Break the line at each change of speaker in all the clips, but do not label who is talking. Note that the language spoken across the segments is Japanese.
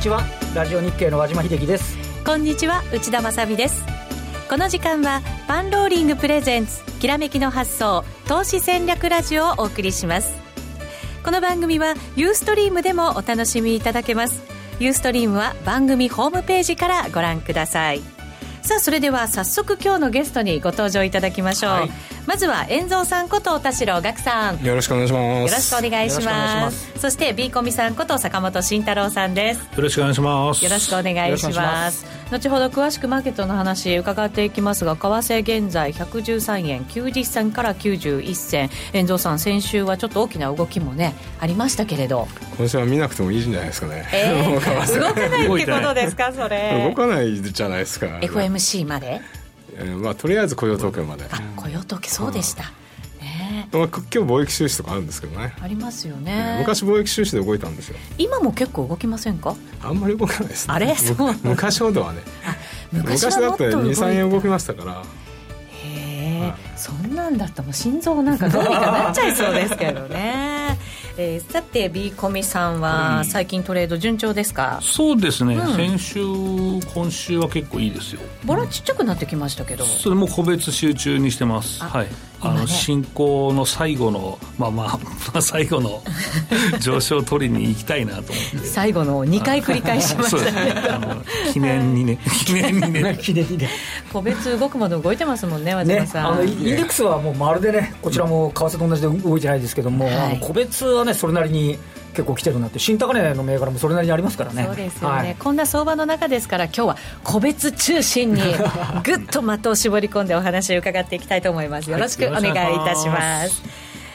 こんにちは。ラジオ日経の和島秀樹です。
こんにちは。内田まさです。この時間はパンローリングプレゼンツきらめきの発想投資戦略ラジオをお送りします。この番組はユーストリームでもお楽しみいただけます。ユーストリームは番組ホームページからご覧ください。さあそれでは早速今日のゲストにご登場いただきましょう、はい、まずは遠蔵さんこと田代岳さん。
よろしくお願いします。よ
ろしくお願いします。そして B コミさんこと坂本慎太郎さんです。
よろしくお願いします。
よろしくお願いします。後ほど詳しくマーケットの話伺っていきますが為替現在113円90銭から91銭。遠蔵さん先週はちょっと大きな動きもねありましたけれど。
今週は見なくてもいいんじゃないですかね、
えー、動かないってことですかそれ。
動かないじゃないですか。
FMC まで？
えー、まあとりあえず雇用統計まで。
あ雇用統計そうでした、
ね、まあ、今日貿易収支とかあるんですけどね。
ありますよね、
昔貿易収支で動いたんですよ。
今も結構動きませんか？
あんまり動かないです、
ね、あれ？
昔ほどはね。昔だって23円動きましたから。
へえ、そんなんだったらもう心臓なんかどうにかなっちゃいそうですけどねえー、さて B コミさんは最近トレード順調ですか、
うん、そうですね、うん、先週今週は結構いいですよ。
ボラちっちゃくなってきましたけど。
それも個別集中にしてます。はいあの進行の最後のまあまあ最後の 上昇を取りに行きたいなと思って。
最後の2回繰り返しましたね。
記念にね。記念にね。
記念にね。
個別動くもの動いてますもんね和島さん、
ね、あのインデックスはもうまるでねこちらも為替と同じで動いてないですけども、はい、個別はねそれなりに結構来てるなって。新高値の銘柄もそれなりにありますからね。
そうですよね、はい、こんな相場の中ですから今日は個別中心に ぐっと的を絞り込んでお話を伺っていきたいと思います。よろしくお願いいたします、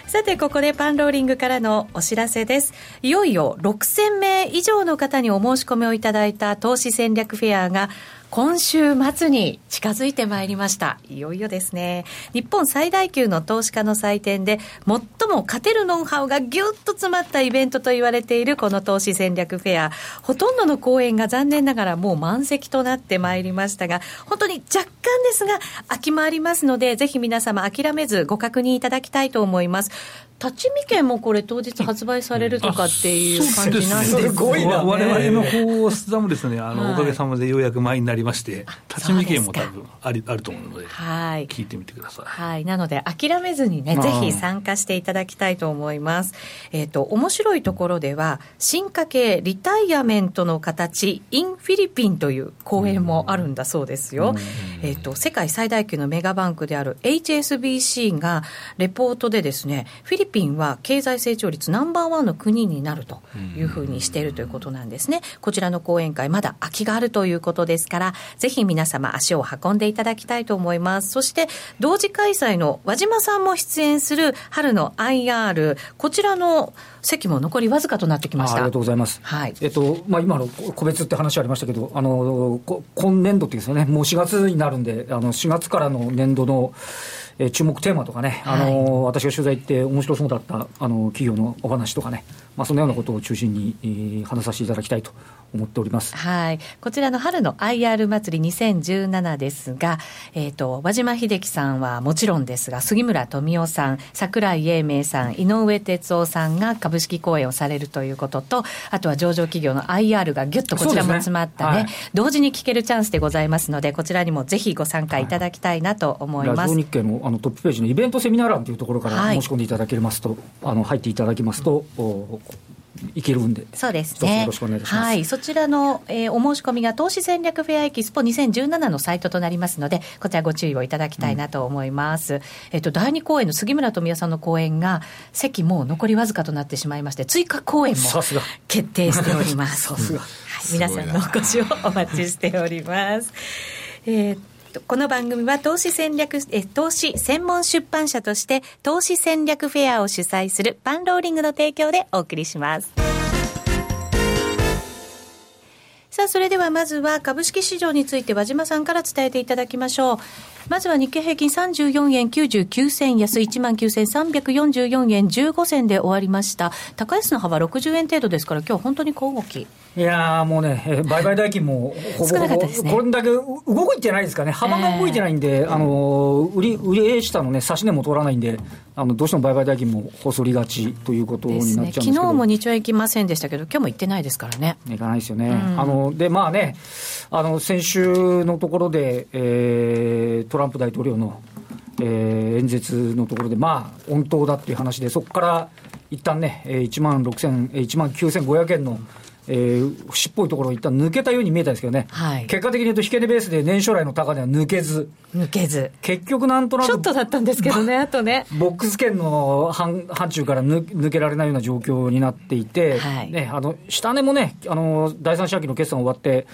さてここでパンローリングからのお知らせです。いよいよ6000名以上の方にお申し込みをいただいた投資戦略フェアが今週末に近づいてまいりました。いよいよですね。日本最大級の投資家の祭典で、最も勝てるノウハウがぎゅっと詰まったイベントと言われているこの投資戦略フェア。ほとんどの講演が残念ながらもう満席となってまいりましたが、本当に若干ですが、空きもありますので、ぜひ皆様諦めずご確認いただきたいと思います。立ち見券もこれ当日発売されるとかっていう感じなんです
すごいな、ね、我々の方スもですね。あの、はい、おかげさまでようやく前になりまして立ち見券も多分ありあると思うので、はい、聞いてみてください、
はい、なので諦めずにねぜひ参加していただきたいと思います。えっ、ー、と面白いところでは進化系リタイアメントの形 in フィリピンという講演もあるんだそうですよ、えっ、ー、と世界最大級のメガバンクである HSBC がレポートでですねフィリリピンは経済成長率ナンバーワンの国になるというふうにしているということなんですね。こちらの講演会、まだ空きがあるということですから、ぜひ皆様足を運んでいただきたいと思います。そして、同時開催の和島さんも出演する春の IR、こちらの席も残りわずかとなってきました
ありがとうございます、はいえっとまあ、今の個別って話ありましたけど、あの今年度っていうんですよね、もう4月になるんで、あの4月からの年度のえー、注目テーマとかね、あのーはい、私が取材行って面白そうだったあの企業のお話とかね、まあ、そのようなことを中心に、えー、話させていただきたいと思っております。
はい。こちらの春の IR 祭り2017ですが、えっ、ー、と、和島秀樹さんはもちろんですが、杉村富夫さん、桜井英明さん、井上哲夫さんが株式講演をされるということと、あとは上場企業の IR がぎゅっとこちらも詰まったね、ねはい、同時に聞けるチャンスでございますので、こちらにもぜひご参加いただきたいなと思います。
はい、日経のあのトップページのイベントセミナー欄というところから申し込んでいただけますと、はい、あの入っていただきますと、いけるんで、
そうですね。よろしくお願いします。はい、そちらの、えー、お申し込みが投資戦略フェアエキスポ2017のサイトとなりますので、こちらご注意をいただきたいなと思います。うん、えっ、と、第2公演の杉村富也さんの公演が、席も残りわずかとなってしまいまして、追加公演も決定しております。
さすが。
はい、皆さんのお越しをお待ちしております。えーこの番組は投資戦略、え、投資専門出版社として、投資戦略フェアを主催するパンローリングの提供でお送りします。さあ、それではまずは株式市場について和島さんから伝えていただきましょう。まずは日経平均34円99銭安、19,344円15銭で終わりました。高安の幅60円程度ですから、今日本当に小動き。
いやもうね、売買代金もほぼほぼ、これだけ動いてないですかね、幅が動いてないんで、えー、あの売り売り下のね、指し値も通らないんで、あのどうしても売買代金も細りがちということになっちゃうんですけど、ね、
昨日も日は行きませんでしたけど、今日も行ってないですからね。
行かないですよね。うん、あのでまあね、あの先週のところで、えー、トランプ大統領の、えー、演説のところで、まあ、温当だっていう話で、そこから一旦ね、1万6000、1万9500円の、えー、節っぽいところを一旦抜けたように見えたんですけどね、はい、結果的に言うと、引け値ベースで年初来の高値は抜けず、
抜けず、
結局なんとなく、
ちょっとだったんですけどね、あとね。
ボックス圏の範範疇から抜抜けられないような状況になっていて、はい、ね、あの下値もね、あの第三四半期の決算終わって、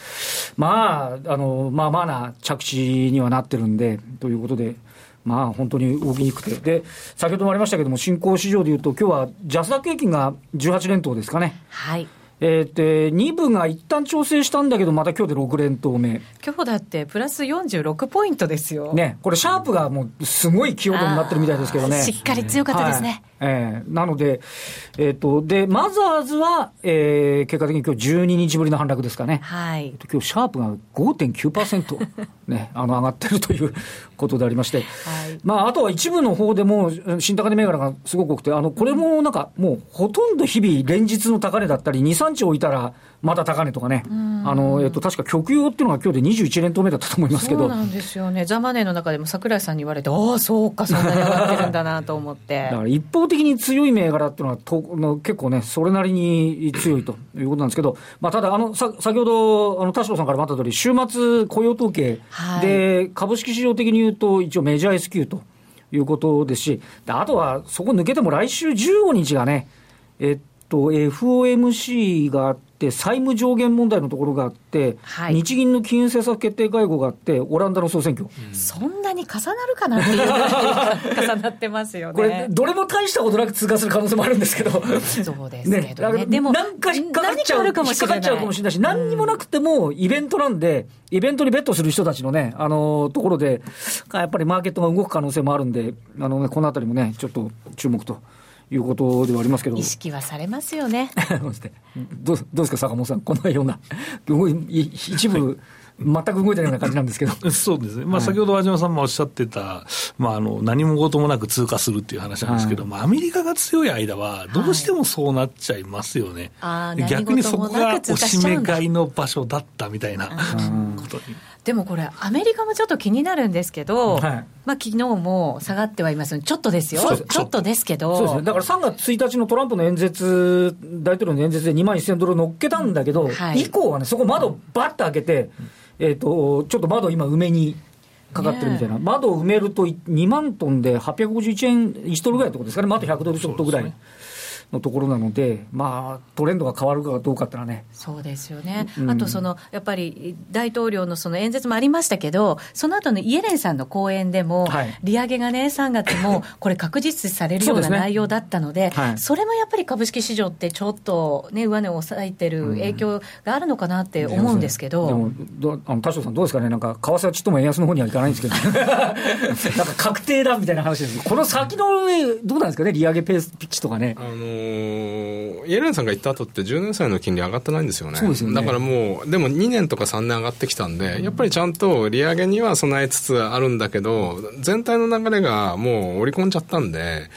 まあ、あのまあまあな着地にはなってるんで、ということで。まあ、本当に動きにくくて、で先ほどもありましたけれども、新興市場でいうと、今日はジャスダック平均が18連投ですかね。
はい
えー、で2部が一旦調整したんだけど、また今日で6連投目。
今日だってプラス46ポイントですよ。
ね、これ、シャープがもうすごい気温度になってるみたいですけどね。
しっかり強かったですね。
はい、えー、なので、えっ、ー、と、で、マザーズは、えー、結果的に今日12日ぶりの反落ですかね。
はい。
今日シャープが5.9%、ね、あの上がってるということでありまして、はい、まあ、あとは一部の方でも、新高値銘柄がすごく多くて、あの、これもなんか、もうほとんど日々連日の高値だったり、2、3日置いたら、また高値とかね、あのえっと、確か極用っていうのが今日で21連投目だったと思いますけど。
そうなんですよね、ザ・マネーの中でも櫻井さんに言われて、ああ、そうか、そんなに上がってるんだなと思って。
だから一方的に強い銘柄っていうのはとの、結構ね、それなりに強いということなんですけど、まあ、ただあのさ、先ほどあの田代さんからもあった通り、週末雇用統計で、はい、株式市場的に言うと、一応メジャー S q ということですし、あとはそこ抜けても来週15日がね、えっと、FOMC があって、債務上限問題のところがあって、はい、日銀の金融政策決定会合があって、オランダの総選挙、
うん、そんなに重なるかなっていう。重なってますよね。
これ、どれも大したことなく通過する可能性もあるんですけど、そう
ですね、ね。でも、
なんか引っかかっちゃうかもしれない。かかっちゃうかもしれないし、何にもなくても、イベントなんで、イベントにベットする人たちのね、あのところで、やっぱりマーケットが動く可能性もあるんで、あのね、このあたりもね、ちょっと注目と。いうことではありますけど。
意識はされますよね。
どうどうですか、坂本さん、このような、一部、全く動いてないような感じなんですけど。
そうですね、まあ、先ほど和島さんもおっしゃってた、まあ、あの何も事もなく通過するっていう話なんですけど、はい、まあ、アメリカが強い間は、どうしてもそうなっちゃいますよね、
はい、
逆にそこがおしめ買いの場所だったみたいなことに。
でもこれ、アメリカもちょっと気になるんですけど、はい、まあ昨日も下がってはいますちょっとですよ、ちょっとですけど、
そうですね、だから3月1日のトランプの演説、大統領の演説で2万1000ドル乗っけたんだけど、はい、以降はね、そこ窓ばっと開けて、えーと、ちょっと窓今、埋めにかかってるみたいな、ね、窓を埋めると2万トンで851円、1ドルぐらいのところですかね、まあ、あと100ドルちょっとぐらい。のところなので、まあ、トレンドが変わるかどうかってのはね。
そうですよね。うん、あと、その、やっぱり、大統領のその演説もありましたけど、その後のイエレンさんの講演でも、はい、利上げがね、3月も、これ確実視されるような内容だったので、そ、ねはい、それもやっぱり株式市場ってちょっとね、上値を抑えてる影響があるのかなって思うんですけど。
うん、でも、あの田代さんどうですかね、なんか、為替はちっとも円安の方にはいかないんですけど、なんか確定だみたいな話です。この先の上、どうなんですかね、利上げペースピッチとかね。
あのーイエレンさんが言った後って10年債の金利上がってないんですよね。
よね
だからもう、でも2年とか3年上がってきたんで、やっぱりちゃんと利上げには備えつつあるんだけど、全体の流れがもう織り込んじゃったんで、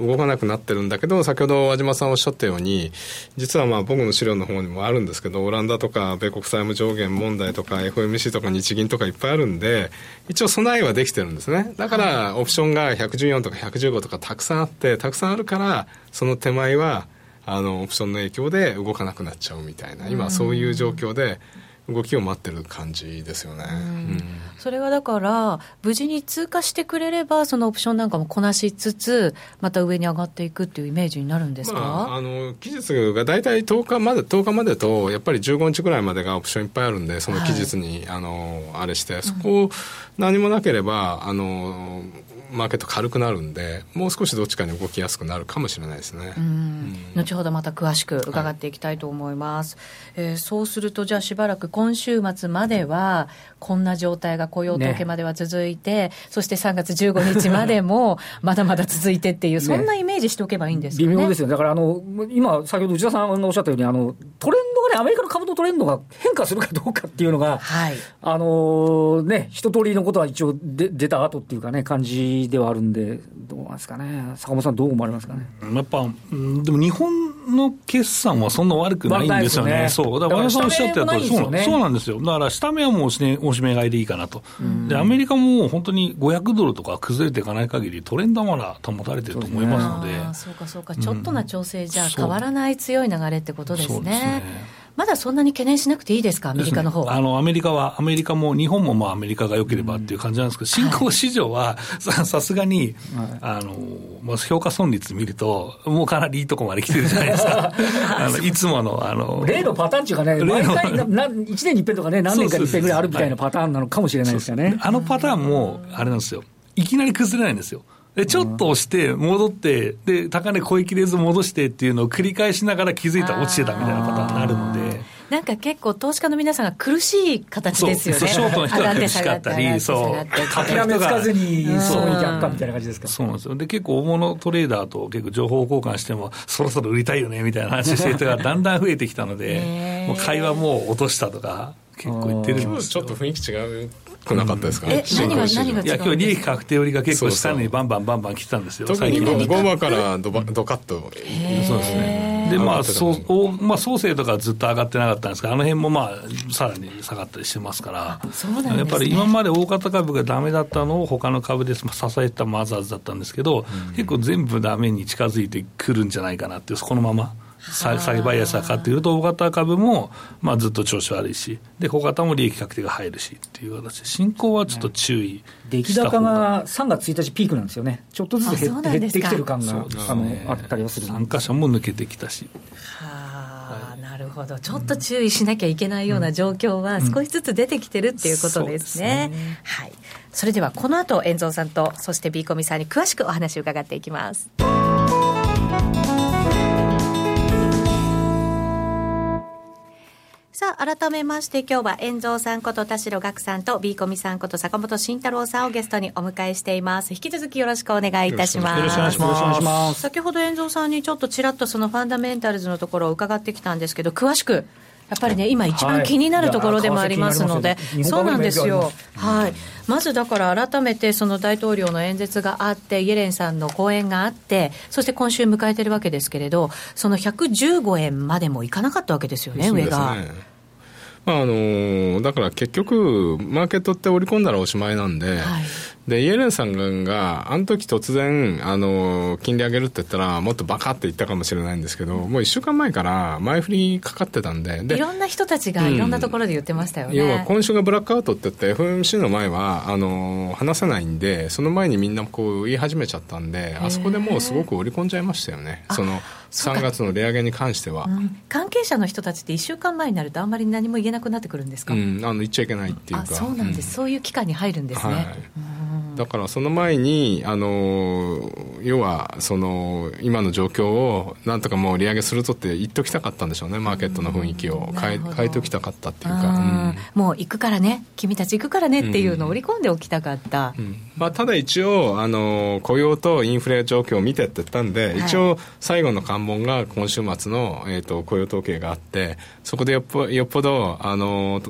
動かなくなってるんだけど、先ほど和島さんおっしゃったように、実はまあ僕の資料の方にもあるんですけど、オランダとか米国債務上限問題とか FMC とか日銀とかいっぱいあるんで、一応備えはできてるんですね。だからオプションが114とか115とかたくさんあって、たくさんあるから、その手前はあのオプションの影響で動かなくなっちゃうみたいな今そういう状況で動きを待ってる感じですよね、うん、
それはだから無事に通過してくれればそのオプションなんかもこなしつつまた上に上がっていくっていうイメージになるんですか、ま
あ、あの期日が大体10日まで10日までとやっぱり15日ぐらいまでがオプションいっぱいあるんでその期日に、はい、あのあれしてそこ何もなければあのマーケット軽くなるんで、もう少しどっちかに動きやすくなるかもしれないですね。うん、
後ほどまた詳しく伺っていきたいと思います。はい、えー、そうすると、じゃあしばらく今週末までは、こんな状態が雇用統計までは続いて、ね、そして3月15日までも、まだまだ続いてっていう、そんなイメージしておけばいいんですか、
ね、微妙ですよ、だからあの今、先ほど内田さんのおっしゃったように、あのトレンアメリカの株のトレンドが変化するかどうかっていうのが、はい、あのね、一通りのことは一応で出た後っていうかね、感じではあるんで、どうなんですかね、坂本さん、どう思われますかね。
やっぱ、でも日本の決算はそんな悪くないんですよね、ね。そう、だから和田さんおっしゃってたとり、そうそうなんですよ、だから下目はもうおしめ買いでいいかなと、でアメリカも本当に500ドルとか崩れていかない限り、トレンドはまだ保たれてると思いますので、
そう、かそうか、ちょっとな調整じゃ変わらない強い流れってことですね。まだそんなに懸念しなくていいですか、アメリカの方は、
ね、あのアメリカは、アメリカも日本もまあアメリカが良ければっていう感じなんですけど、新興市場はさすがに、あのまあ、評価損率見ると、もうかなりいいとこまで来てるじゃないですか、あのい。つものあの
例のパターンっていうかね、毎回な 1年に一遍とかね、何年かに一遍ぐらいあるみたいなパターンなのかもしれないですよね。
あのパターンも、あれなんですよ、いきなり崩れないんですよ。で、ちょっと押して、戻って、で、高値超えきれず戻してっていうのを繰り返しながら気づいたら落ちてたみたいなパターンになるので。
なんか結構、投資家の皆さんが苦しい形ですよね。
ショートの人が苦しかったり、そう。
諦めつかずに、そうに逆かみたいな感じですか。
そうなんですよ。で、結構大物トレーダーと結構情報交換しても、そろそろ売りたいよね、みたいな話してる人がだんだん増えてきたので、もう会話もう落としたとか、結構言ってるんです
ちょっと雰囲気違うくなかったですか、
え何が何が
いや今日利益確定売りが結構下にバンバンバンバン来てたんですよ。
特に5番からドバドカッと。そう
ですねでまあそうまあ創生とかずっと上がってなかったんですがあの辺もまあさらに下がったりしてますから。
ね、
やっぱり今まで大型株がダメだったのを他の株で支えたマザーズだったんですけど、うん、結構全部ダメに近づいてくるんじゃないかなってこのまま栽培安かっていうと、大型株も、まあ、ずっと調子悪いし、で、小型も利益確定が入るしっていう形で、進行はちょっと注意
出来高が3月1日ピークなんですよね、ちょっとずつ減って減ってきてる感が、ね、あのあったりはする。
参加者も抜けてきたし。
はあ、なるほど、ちょっと注意しなきゃいけないような状況は少しずつ出てきてるっていうことですね。うんうん、ね。はい、それではこの後、遠蔵さんと、そしてビーコミさんに詳しくお話を伺っていきます。さあ、改めまして今日は遠蔵さんこと田代岳さんと B コミさんこと坂本慎太郎さんをゲストにお迎えしています。引き続きよろしくお願いいたします。
よろしくお願いします。
先ほど遠蔵さんにちょっとちらっとそのファンダメンタルズのところを伺ってきたんですけど、詳しくやっぱりね、今一番気になるところでもありますので、はい、そうなんですよ。はい。まずだから改めてその大統領の演説があって、イエレンさんの講演があって、そして今週迎えてるわけですけれど、その115円までもいかなかったわけですよね、上が。
まああのだから結局、マーケットって織り込んだらおしまいなんで、はい、でイエレンさんが、あの時突然あの金利上げるって言ったら、もっとバカって言ったかもしれないんですけど、もう1週間前から前振りかかってたんで、で
いろんな人たちがいろんなところで言ってましたよね、
うん、要は今週がブラックアウトって言って、FMC の前はあの話せないんで、その前にみんなこう言い始めちゃったんで、あそこでもうすごく織り込んじゃいましたよね。その3月の利上げに関しては、うん、
関係者の人たちって1週間前になるとあんまり何も言えなくなってくるんですか、
うん、あの言っちゃいけないっていうか。
そうなんです、そういう期間に入るんですね、はい、
だからその前にあの要はその今の状況をなんとかもう利上げするとって言っときたかったんでしょうね。マーケットの雰囲気を。変え変えておきたかったっていうか、
もう行くからね。君たち行くからねっていうのを織り込んでおきたかった、
まあ、ただ一応あの雇用とインフレ状況を見てって言ったんで、はい、一応最後の関門が今週末の、えーと、雇用統計があってそこでよっぽよっぽどあの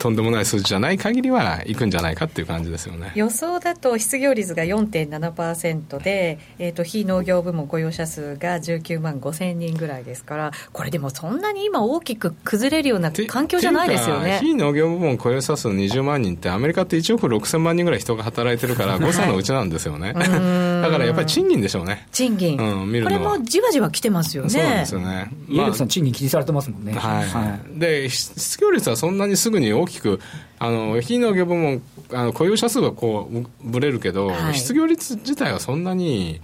とんでもない数字じゃない限りはいくんじゃないかっていう感じですよね。
予想だと失業率が4.7%で、えーと、非農業部門雇用者数が19万5千人ぐらいですからこれでもそんなに今大きく崩れるような環境じゃないですよね。
非農業部門雇用者数20万人ってアメリカって1億6000万人ぐらい人が働いてるから 誤差のうちなんですよね、はい、だからやっぱり賃金でしょうね。
賃金、うん、これもじわじわ来てますよね。
そうなんですよね。
家力さん賃金気にされてますもんね。
はい、はい、で失業率はそんなにすぐに大きくあの非農業部門あの雇用者数はこうぶれるけど、はい、失業率自体はそんなに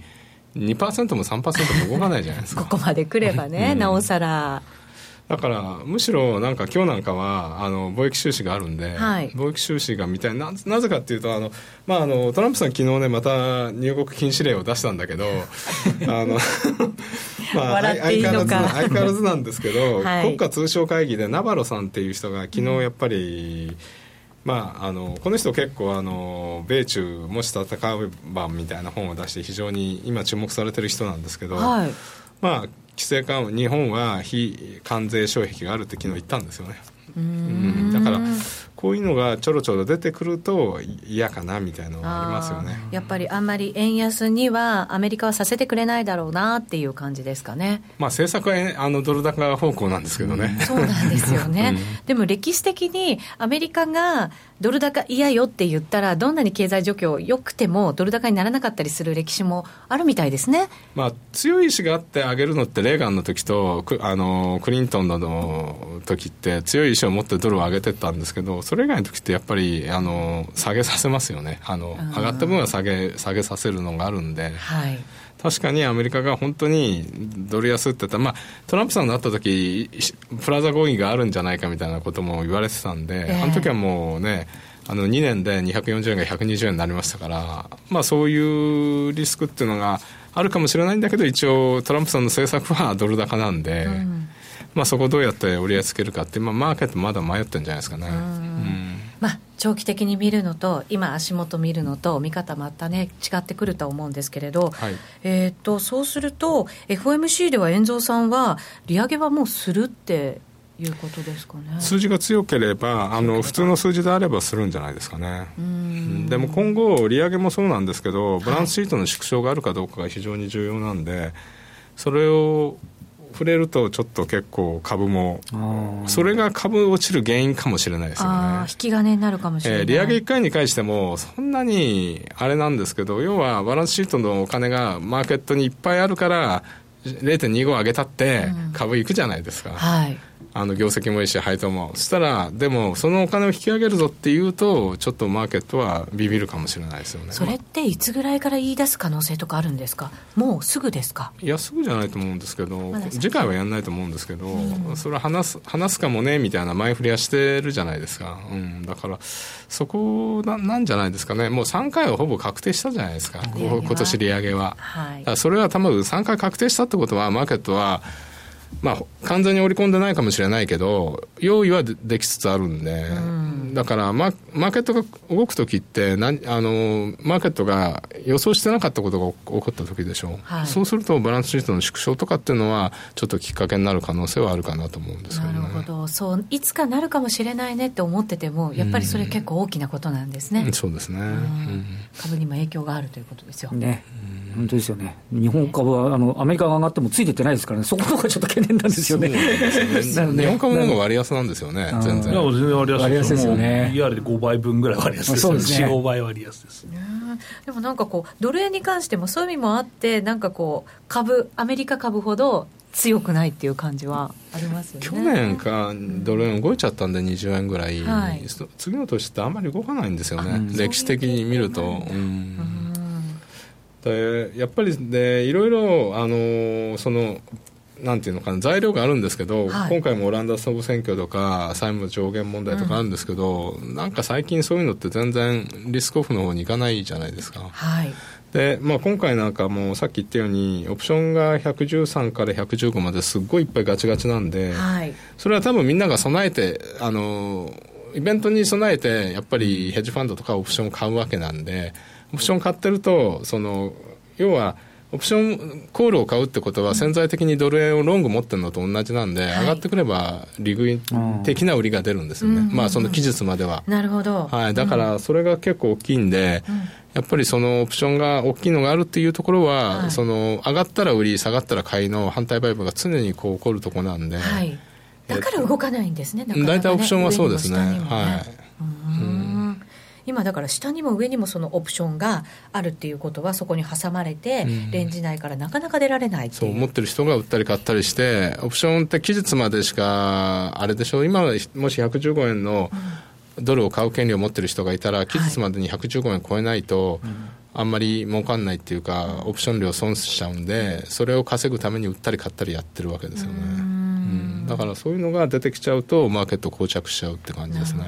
2%も3%も動かないじゃないですか。
ここまでくればね、うん、なおさら。
だからむしろなんか今日なんかはあの貿易収支があるんで、はい、貿易収支がみたいななぜかっていうとあの、まあ、あのトランプさん昨日ねまた入国禁止令を出したんだけど あの
笑っていいのか、
相変わらずなんですけど、はい、国家通商会議でナバロさんっていう人が昨日やっぱり、うんまあ、あのこの人結構あの米中もし戦う版みたいな本を出して非常に今注目されてる人なんですけど、はい、まあ規制緩和日本は非関税障壁があるって昨日言ったんですよね。うん。だからこういうのがちょろちょろ出てくると嫌かなみたいなのがありますよね。
やっぱりあんまり円安にはアメリカはさせてくれないだろうなっていう感じですかね、
まあ、政策はあのドル高方向なんですけどね、
そうなんですよね、うん、でも歴史的にアメリカがドル高嫌よって言ったら、どんなに経済状況良くても、ドル高にならなかったりする歴史もあるみたいですね、
まあ、強い意志があって上げるのって、レーガンの時とあのクリントンの時って、強い意志を持ってドルを上げてったんですけど、それ以外の時ってやっぱりあの下げさせますよね、あの上がった分は下げ下げさせるのがあるんで。はい確かにアメリカが本当にドル安って言ったら、まあ、トランプさんになった時プラザ合意があるんじゃないかみたいなことも言われてたんで、えー、あの時はもうねあの2年で240円が120円になりましたから、まあ、そういうリスクっていうのがあるかもしれないんだけど一応トランプさんの政策はドル高なんで、うん、まあ、そこをどうやって折り合いつけるかって、まあ、マーケットまだ迷ってるんじゃないですかね。うん
まあ、長期的に見るのと今足元見るのと見方またね違ってくると思うんですけれど、はい、えーと、そうすると FOMC では遠蔵さんは利上げはもうするっていうことですかね。
数字が強ければあの普通の数字であればするんじゃないですかね。でも今後利上げもそうなんですけどバランスシートの縮小があるかどうかが非常に重要なんで、それを触れるとちょっと結構株もそれが株落ちる原因かもしれないですよね。
引き金になるかもしれない、えー、
利上げ1回に返してもそんなにあれなんですけど要はバランスシートのお金がマーケットにいっぱいあるから0.25上げたって株いくじゃないですか、うん、はいあの業績もいいし配当も。そしたらでもそのお金を引き上げるぞっていうとちょっとマーケットはビビるかもしれないですよね。
それっていつぐらいから言い出す可能性とかあるんですか？もうすぐですか？
いやすぐじゃないと思うんですけど、ま、次回はやらないと思うんですけど、うん、それは話す話すかもねみたいな前振りはしてるじゃないですか、うん、だからそこななんじゃないですかね。もう3回はほぼ確定したじゃないですか。今年利上げは、はい、それは多分3回確定したってことはマーケットはまあ、完全に織り込んでないかもしれないけど、用意はできつつあるんで、うん、だからマ、マーケットが動くときってなあの、マーケットが予想してなかったことが起こったときでしょ。う、はい、そうすると、バランスシートの縮小とかっていうのは、ちょっときっかけになる可能性はあるかなと思うんですけど、ね、
なるほど。そういつかなるかもしれないねって思ってても、やっぱりそれ結構大きなことなんですね。
うん、そうですね、
株にも影響があるということですよ。
ね。本当ですよね、日本株はあのアメリカが上がってもついてってないですからね、そこのがちょっと懸念なんですよね。
日本株の方が割安なんですよね、全然。
いや、全然割安
割安ですよね。
リアルで5倍分ぐらい割安ですよね。4、5倍割安です。
でもなんかこう、ドル円に関してもそういう意味もあって、なんかこう、株、アメリカ株ほど強くないっていう感じはありますよね。
去年かドル円動いちゃったんで20円ぐらい、はい、次の年ってあんまり動かないんですよね、歴史的に見ると。うんでやっぱりでいろいろあのそのなんていうのかな材料があるんですけど、はい、今回もオランダ総選挙とか債務上限問題とかあるんですけど、うん、なんか最近そういうのって全然リスクオフの方に行かないじゃないですか。はいでまあ、今回なんかもさっき言ったようにオプションが113から115まですっごいいっぱいガチガチなんで、はい、それは多分みんなが備えてあのイベントに備えてやっぱりヘッジファンドとかオプションを買うわけなんで。オプション買ってるとその要はオプションコールを買うってことは潜在的にドル円をロング持ってるのと同じなんで、上がってくれば利食い的な売りが出るんですよね、まあその期日までは。
なるほど、
はい、だからそれが結構大きいんで、やっぱりそのオプションが大きいのがあるっていうところは、はい、その上がったら売り下がったら買いの反対売買が常にこう起こるところなんで、はい、
だから動かないんですね。
大体、オプションはそうですね。はい、うん
今だから下にも上にもそのオプションがあるっていうことはそこに挟まれて、レンジ内からなかなか出られない
そう思ってる人が売ったり買ったりしてオプションって期日までしかあれでしょ？う今もし115円のドルを買う権利を持ってる人がいたら期日までに115円超えないと、あんまり儲かんないっていうかオプション料損しちゃうんでそれを稼ぐために売ったり買ったりやってるわけですよね、うん、だからそういうのが出てきちゃうとマーケット膠着しちゃうって感じですね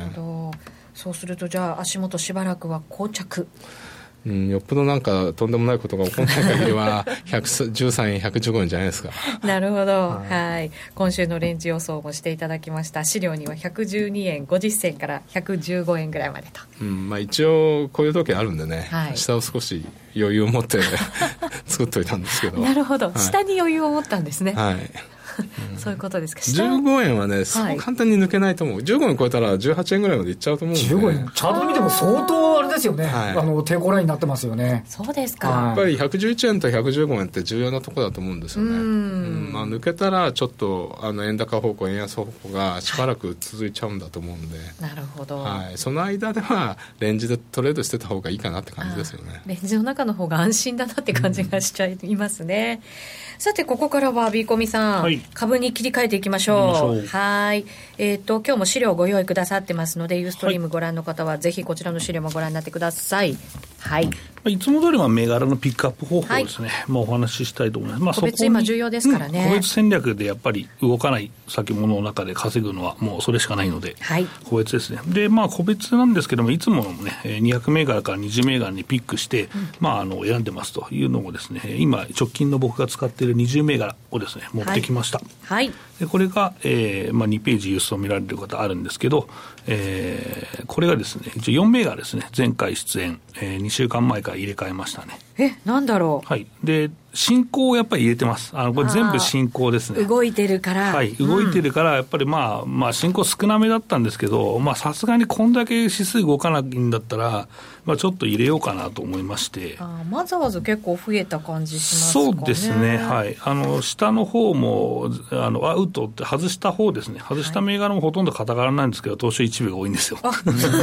そうするとじゃあ足元しばらくは膠着。
うん、よっぽどなんかとんでもないことが起こらない限りは 113円115円じゃないですか。
なるほど、はい、はい、今週のレンジ予想もしていただきました。資料には112円50銭から115円ぐらいまでと、
うんまあ、一応こういう時あるんでね、はい、下を少し余裕を持って 作っといたんですけど。
なるほど、はい、下に余裕を持ったんですね。
はい
そういうことですか。
15円はね、そう簡単に抜けないと思う、15円超えたら18円ぐらいまでいっちゃうと思うんで、
15円、チャート見ても相当あれですよね、はい、あの抵抗ラインになってますよね。
そうですか、
やっぱり111円と115円って重要なところだと思うんですよね。うん。まあ、抜けたら、ちょっとあの円高方向、円安方向がしばらく続いちゃうんだと思うんで、
なるほど、
はい、その間では、レンジでトレードしてた方がいいかなって感じですよね。
レンジの中の方が安心だなって感じがしちゃいますね。うん。さて、ここからはビーコミさん、はい、株に切り替えていきましょう。はい。えっ、ー、と、今日も資料をご用意くださってますので、ユーストリームご覧の方は、ぜひこちらの資料もご覧になってください。はい。
いつも通りは銘柄のピックアップ方法ですね、はい、まあ、お話ししたいと思います。まあ、
個別今重要ですからね、
うん、個別戦略でやっぱり動かない先物の中で稼ぐのはもうそれしかないので、はい、個別ですね。で、まあ、個別なんですけども、いつものね、200銘柄から20銘柄にピックして、うん、まあ、あの、選んでますというのもですね、今、直近の僕が使っている20銘柄をですね、持ってきました。
はい。
でこれが、えーまあ、2ページ輸送見られる方あるんですけど、えー、これがですね、一応4銘柄ですね、前回出演、えー、2週間前から入れ替えましたね。
え、なんだろ
う。はい。で、進行をやっぱり入れてます。あの、これ全部進行ですね。
動いてるから。
はい。動いてるから、やっぱりまあ、まあ、進行少なめだったんですけど、まあ、さすがにこんだけ指数動かないんだったら、まあ、ちょっと入れようかなと思いまして。
あまずまず結構増えた感じします
かね。そうですね。はい。あの、下の方も、あの、アウトって外した方ですね。外した銘柄もほとんどカタカナなんですけど、東証一部が多いんですよ。あ、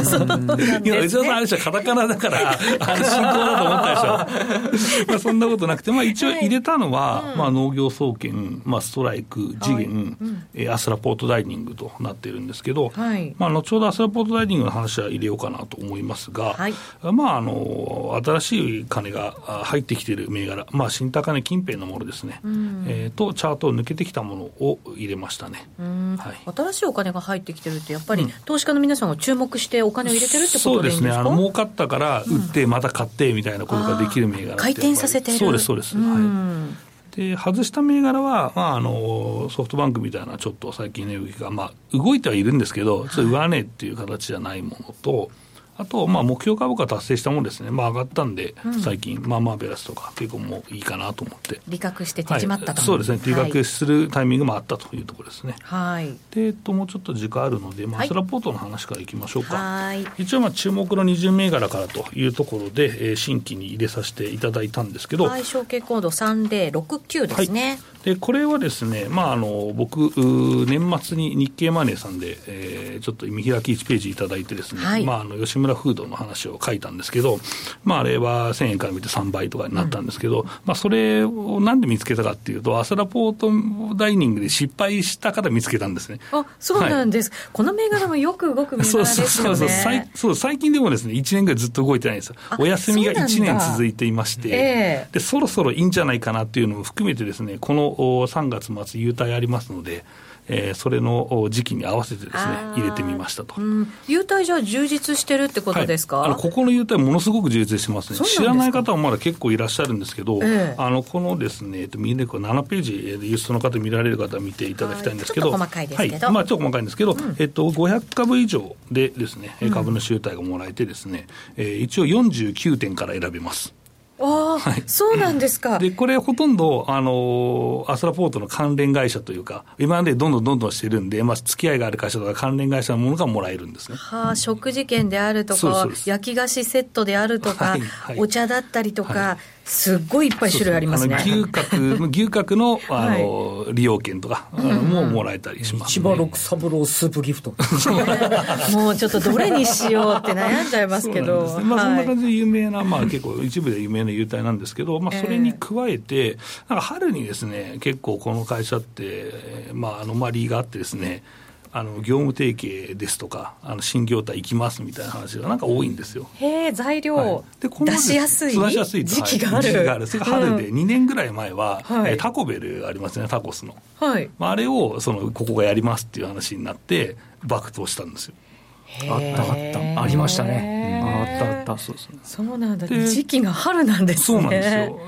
そうなんですね。いや、
内田さんあれでしょ、カタカナだから、あの、進行だと思ったでしょ。まあ、そんなことなくて、まあ、一応入れたのは、はい、まあ、農業総研、まあ、ストライク、次元、はい、アスラポートダイニングとなっているんですけど、はい、まあ、後ほどアスラポートダイニングの話は入れようかなと思いますが、はい、まあ、あの、新しい金が入ってきている銘柄、まあ、新高値近辺のものですね、うん、えー、と、チャートを抜けてきたものを入れましたね。
はい、新しいお金が入ってきてるって、やっぱり、投資家の皆さんが注目してお金を入れてるってことですか？そうですね、あの
儲かったから売って、また買ってみたいなことができる銘柄
回転させてる。
そうです、そうです。はい。で外した銘柄は、まあ、あのソフトバンクみたいなちょっと最近の動きが、まあ、動いてはいるんですけど、ちょっと上値っていう形じゃないものと、あと、まあ、目標株価達成したものですね、まあ、上がったんで、うん、最近、まあまあベラスとか、結構もういいかなと思って。
利確して手締まったと、
はい、そうですね、利確するタイミングもあったというところですね。
はい。
で、えっと、もうちょっと時間あるので、まあ、ラポートの話からいきましょうか。はい。一応、まあ、注目の20銘柄からというところで、えー、新規に入れさせていただいたんですけど。
はい、証券コード3069ですね。はい
でこれはですね、まあ、あの僕、年末に日経マネーさんで、えー、ちょっと見開き1ページいただいてですね、はい、まあ、あの吉村フードの話を書いたんですけど、まあ、あれは1000円から見て3倍とかになったんですけど、うん、まあ、それをなんで見つけたかっていうと、アスラポートダイニングで失敗したから見つけたんですね。
あそうなんです、はい、この銘柄もよく動く銘柄ですよね。そうそうそう
そう最近でもですね、1年ぐらいずっと動いてないんですよ。お休みが1年続いていまして、えー、で、そろそろいいんじゃないかなっていうのも含めてですね、この3月末、優待ありますので、えー、それの時期に合わせてですね入れてみましたと、う
ん、優待じゃ充実してるってことですか、
はい、あのここの優待ものすごく充実してますね。知らない方もまだ結構いらっしゃるんですけど、えー、あのこのですね、えっと、ミネコ7ページでユーストの方見られる方は見ていただきたいんですけど、
はい、細かいですけど、はい、
まあ、ちょっと細かいんですけど、うん、えっと、500株以上でですね株主優待がもらえてですね、うん、えー、一応49点から選べます
あはい、そうなんですか。
で、これほとんど、あの、アスラポートの関連会社というか、今までどんどんどんどんしてるんで、まあ、付き合いがある会社とか関連会社のものがもらえるんですね。
はあ、食事券であるとか、焼き菓子セットであるとか、はいはい、お茶だったりとか、はいすっごいいっぱい種類ありますね。
牛角、牛角の、あの、はい、利用券とか、ももらえたりします、
ね。千葉六三郎スープギフト。
もうちょっとどれにしようって悩んじゃいますけど。
ね、まあ、そんな感じで有名な、まあ結構一部で有名な優待なんですけど、まあそれに加えて、なんか春にですね、結構この会社って、まあアノマリーがあってですね、あの業務提携ですとか、あの新業態行きますみたいな話がなんか多いんですよ。
へえ、材料、はい、でこの出しやすい
出しやすい
時期がある。時期がある。
それが春で、2年ぐらい前は、はい、タコベルありますね、タコスの。はい。あれをそのここがやりますっていう話になって、爆投したんですよ。
あったあった。ありましたね。あったあった。
そうそう。そうなんだ。時期が春なんです
ね。そうなん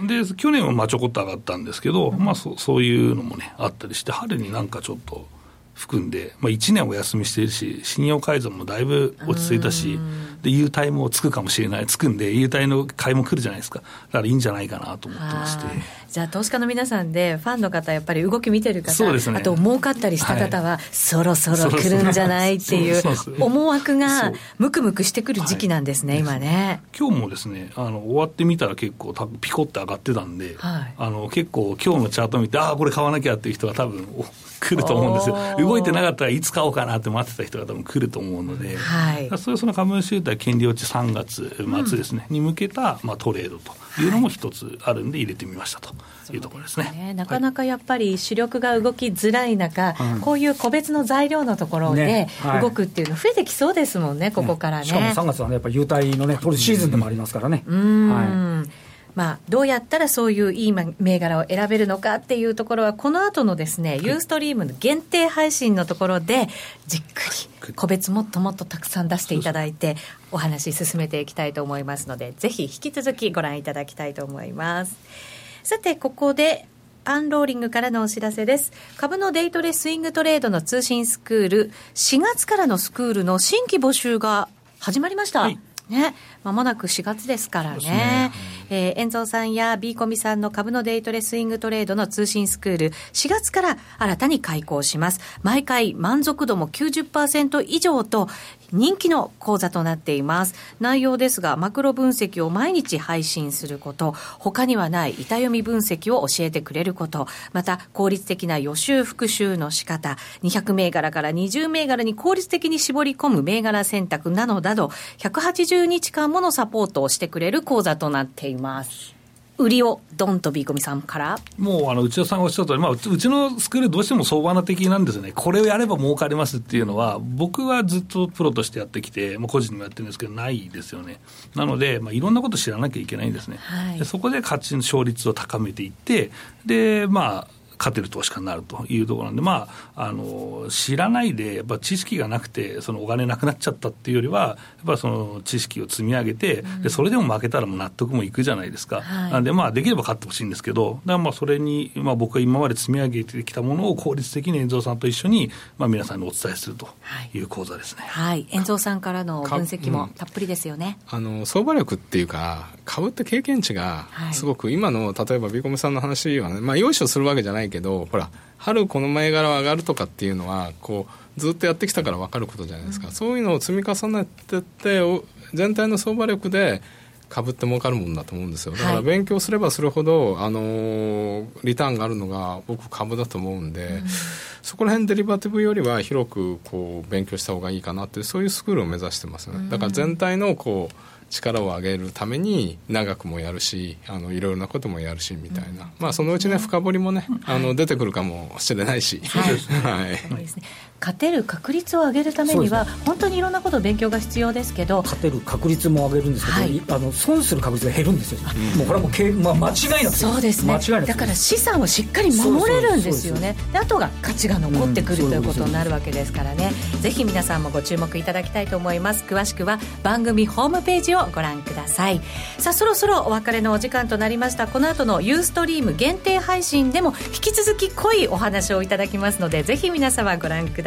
ですよ。で去年はまあちょこっと上がったんですけど、うん、まあそそういうのもねあったりして春になんかちょっと含んで、まあ、1年お休みしてるし、信用改ざんもだいぶ落ち着いたし、で優待もつくかもしれない、つくんで、優待の買いも来るじゃないですか、だからいいんじゃないかなと思ってまして。
じゃあ、投資家の皆さんで、ファンの方、やっぱり動き見てる方、
そうですね、
あと儲かったりした方は、はい、そろそろ来るんじゃないっていう思惑が、むくむくしてくる時期なんですね、はい、今ね。
今日もですねあの、終わってみたら結構、ピコって上がってたんで、はい、あの結構、今日のチャート見て、ああ、これ買わなきゃっていう人が多分来ると思うんですよ、動いてなかったらいつ買おうかなって待ってた人が多分来ると思うので、はい、そういうその株主優待権利落ち3月末ですね、うん、に向けた、まあ、トレードというのも一つあるんで入れてみましたというところですね。
ね、なかなかやっぱり主力が動きづらい中、はい、こういう個別の材料のところで動くっていうの増えてきそうですもんね、ここからね。しか
も3月はね、やっぱり優待のね、取るシーズンでもありますからね。
うん、はい。まあ、どうやったらそういういい銘柄を選べるのかっていうところは、この後のですね、ユーストリームの限定配信のところで、じっくり個別もっともっとたくさん出していただいて、お話進めていきたいと思いますので、ぜひ引き続きご覧いただきたいと思います。さて、ここで、アンローリングからのお知らせです。株のデイトレスイングトレードの通信スクール、4月からのスクールの新規募集が始まりました。はいね、まもなく4月ですからね。ねえー、遠蔵さんや B コミさんの株のデイトレスイングトレードの通信スクール、4月から新たに開講します。毎回満足度も90%以上と、人気の講座となっています。内容ですが、マクロ分析を毎日配信すること、他にはない板読み分析を教えてくれること、また効率的な予習復習の仕方、200銘柄から20銘柄に効率的に絞り込む銘柄選択などなど、180日間ものサポートをしてくれる講座となっています。売りをドンとビーコミさんから
もうあの内田さんがおっしゃったとおり、まあ、うちのスクール、どうしても相場な的なんですよね、これをやれば儲かりますっていうのは、僕はずっとプロとしてやってきて、もう個人でもやってるんですけど、ないですよね。なので、まあ、いろんなこと知らなきゃいけないんですね。はい、でそこで勝ちの勝率を高めていって、で、まあ、勝てる投資家になるというところなんで、まあ、あの知らないで、やっぱ知識がなくて、そのお金なくなっちゃったっていうよりは、やっぱその知識を積み上げて、でそれでも負けたらもう納得もいくじゃないですか、はい、なんで、まあ、できれば勝ってほしいんですけど、だからまあそれに、まあ、僕が今まで積み上げてきたものを効率的に遠蔵さんと一緒に、まあ、皆さんにお伝えするとい。う講座ですね。
はい、遠蔵さんからの分析もたっぷりですよね。
うん、あの相場力っていうか、株って経験値がすごく、今の例えばビコムさんの話はね、まあ、用意をするわけじゃないけど、ほら、春この銘柄は上がるとかっていうのはこうずっとやってきたから分かることじゃないですか、うん、そういうのを積み重ねてって全体の相場力で株って儲かるもんだと思うんですよ。だから勉強すればするほど、はい、あのリターンがあるのが僕株だと思うんで、うん、そこら辺デリバティブよりは広くこう勉強した方がいいかなってそういうスクールを目指してますね。だから全体のこう力を上げるために長くもやるしあのいろいろなこともやるしみたいな、うん、まあそのうちね深掘りもね、あの出てくるかもしれないし、
はい、はい、そうですね勝てる確率を上げるためには、本当にいろんなこと勉強が必要ですけど
勝てる確率も上げるんですけど、はい、あの損する確率が減るんですよ、うん、もうこれはもうけ、まあ、間違いなく
そうですね。だから資産をしっかり守れるんですよね。であとが価値が残ってくる、ということになるわけですからね。ぜひ皆さんもご注目いただきたいと思います。詳しくは番組ホームページをご覧ください。さあそろそろお別れのお時間となりました。この後のユーストリーム限定配信でも引き続き濃いお話をいただきますのでぜひ皆様ご覧く